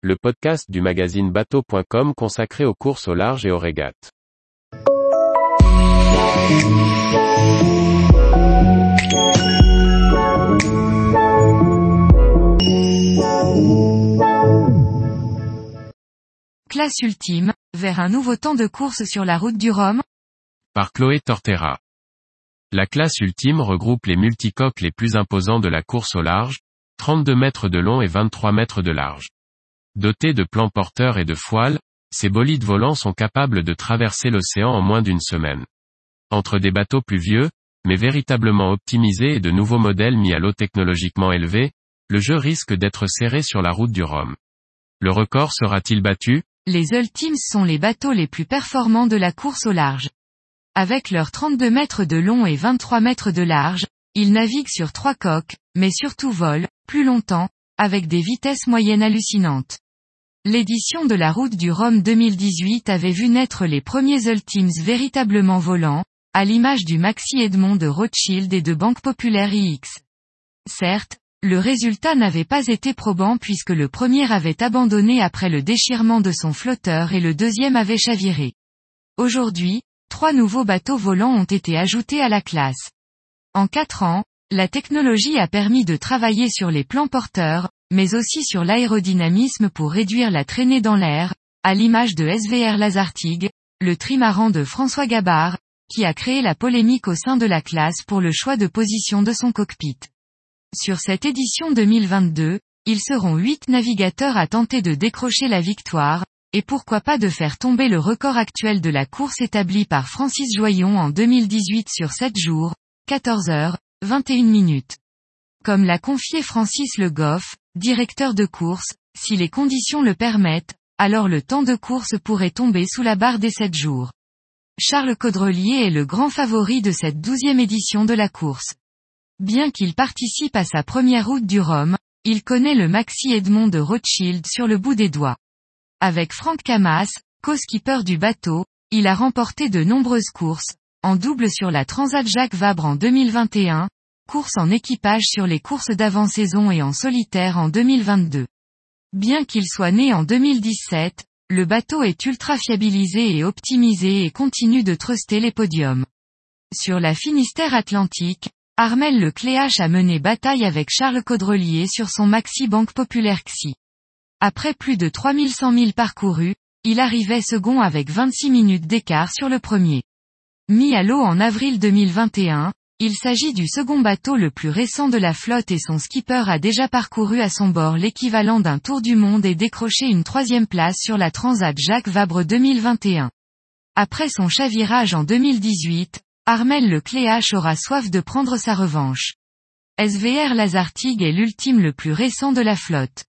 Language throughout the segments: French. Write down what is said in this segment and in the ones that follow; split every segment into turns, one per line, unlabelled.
le podcast du magazine bateau.com consacré aux courses au large et aux régates.
Classe ultime, vers un nouveau temps de course sur la route du Rhum
Par Chloé Tortera. La classe ultime regroupe les multicoques les plus imposants de la course au large, 32 mètres de long et 23 mètres de large. Dotés de plans porteurs et de foiles, ces bolides volants sont capables de traverser l'océan en moins d'une semaine. Entre des bateaux plus vieux, mais véritablement optimisés et de nouveaux modèles mis à l'eau technologiquement élevés, le jeu risque d'être serré sur la route du Rhum. Le record sera-t-il battu?
Les Ultimes sont les bateaux les plus performants de la course au large. Avec leurs 32 mètres de long et 23 mètres de large, ils naviguent sur trois coques, mais surtout volent, plus longtemps, avec des vitesses moyennes hallucinantes. L'édition de la route du Rhum 2018 avait vu naître les premiers Ultimes véritablement volants, à l'image du Maxi Edmond de Rothschild et de Banque Populaire iX. Certes, le résultat n'avait pas été probant puisque le premier avait abandonné après le déchirement de son flotteur et le deuxième avait chaviré. Aujourd'hui, trois nouveaux bateaux volants ont été ajoutés à la classe. En quatre ans, la technologie a permis de travailler sur les plans porteurs, mais aussi sur l'aérodynamisme pour réduire la traînée dans l'air, à l'image de SVR Lazartigue, le trimaran de François Gabard, qui a créé la polémique au sein de la classe pour le choix de position de son cockpit. Sur cette édition 2022, ils seront huit navigateurs à tenter de décrocher la victoire, et pourquoi pas de faire tomber le record actuel de la course établi par Francis Joyon en 2018 sur 7 jours, 14 heures, 21 minutes. Comme l'a confié Francis Le Goff, directeur de course, si les conditions le permettent, alors le temps de course pourrait tomber sous la barre des 7 jours. Charles Caudrelier est le grand favori de cette douzième édition de la course. Bien qu'il participe à sa première route du Rhum, il connaît le Maxi Edmond de Rothschild sur le bout des doigts. Avec Franck Camas, co-skipper du bateau, il a remporté de nombreuses courses, en double sur la Transat Jacques Vabre en 2021, course en équipage sur les courses d'avant-saison et en solitaire en 2022. Bien qu'il soit né en 2017, le bateau est ultra fiabilisé et optimisé et continue de truster les podiums. Sur la Finistère Atlantique, Armel Le Cléache a mené bataille avec Charles Caudrelier sur son Maxi Banque Populaire XI. Après plus de 3100 000 parcourus, il arrivait second avec 26 minutes d'écart sur le premier. Mis à l'eau en avril 2021, il s'agit du second bateau le plus récent de la flotte et son skipper a déjà parcouru à son bord l'équivalent d'un tour du monde et décroché une troisième place sur la Transat Jacques Vabre 2021. Après son chavirage en 2018, Armel Le Cléache aura soif de prendre sa revanche. SVR Lazartigue est l'ultime le plus récent de la flotte.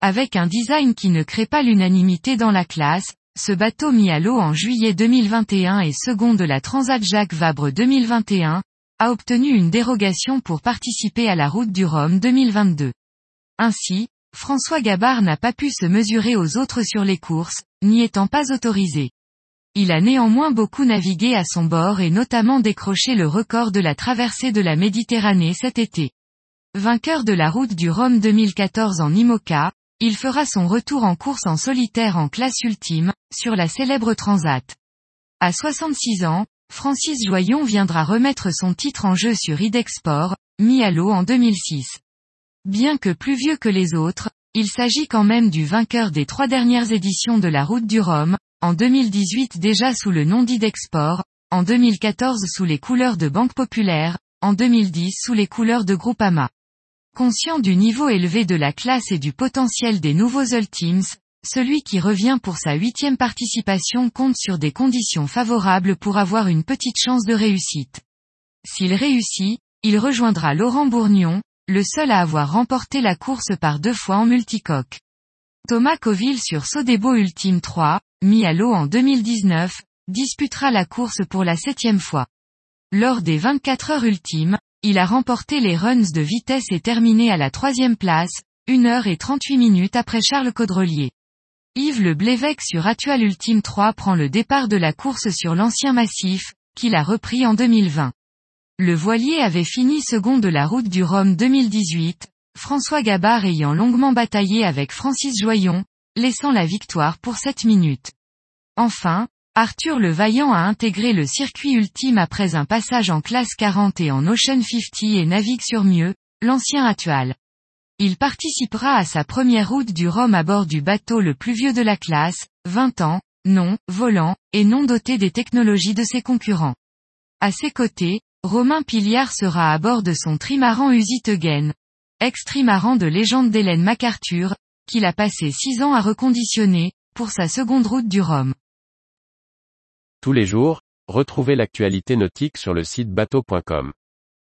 Avec un design qui ne crée pas l'unanimité dans la classe, ce bateau mis à l'eau en juillet 2021 et second de la Transat Jacques Vabre 2021, a obtenu une dérogation pour participer à la route du Rhum 2022. Ainsi, François Gabard n'a pas pu se mesurer aux autres sur les courses, n'y étant pas autorisé. Il a néanmoins beaucoup navigué à son bord et notamment décroché le record de la traversée de la Méditerranée cet été. Vainqueur de la route du Rhum 2014 en IMOCA, il fera son retour en course en solitaire en classe ultime, sur la célèbre Transat. À 66 ans, Francis Joyon viendra remettre son titre en jeu sur Idexport, mis à l'eau en 2006. Bien que plus vieux que les autres, il s'agit quand même du vainqueur des trois dernières éditions de la Route du Rhum, en 2018 déjà sous le nom d'Idexport, en 2014 sous les couleurs de Banque Populaire, en 2010 sous les couleurs de Groupama. Conscient du niveau élevé de la classe et du potentiel des nouveaux Ultimes, celui qui revient pour sa huitième participation compte sur des conditions favorables pour avoir une petite chance de réussite. S'il réussit, il rejoindra Laurent Bourgnon, le seul à avoir remporté la course par deux fois en multicoque. Thomas Coville sur Sodebo Ultime 3, mis à l'eau en 2019, disputera la course pour la septième fois. Lors des 24 heures ultimes, il a remporté les runs de vitesse et terminé à la troisième place, 1 heure et 38 minutes après Charles Caudrelier. Yves Le Blévec sur Actual Ultime 3 prend le départ de la course sur l'ancien massif, qu'il a repris en 2020. Le voilier avait fini second de la route du Rhum 2018, François Gabard ayant longuement bataillé avec Francis Joyon, laissant la victoire pour 7 minutes. Enfin, Arthur le Vaillant a intégré le circuit ultime après un passage en classe 40 et en Ocean 50 et navigue sur mieux, l'ancien Atual. Il participera à sa première route du Rhum à bord du bateau le plus vieux de la classe, 20 ans, non, volant, et non doté des technologies de ses concurrents. À ses côtés, Romain Piliard sera à bord de son trimaran Usitegen, ex-trimaran de légende d'Hélène MacArthur, qu'il a passé six ans à reconditionner, pour sa seconde route du Rhum.
Tous les jours, retrouvez l'actualité nautique sur le site bateau.com.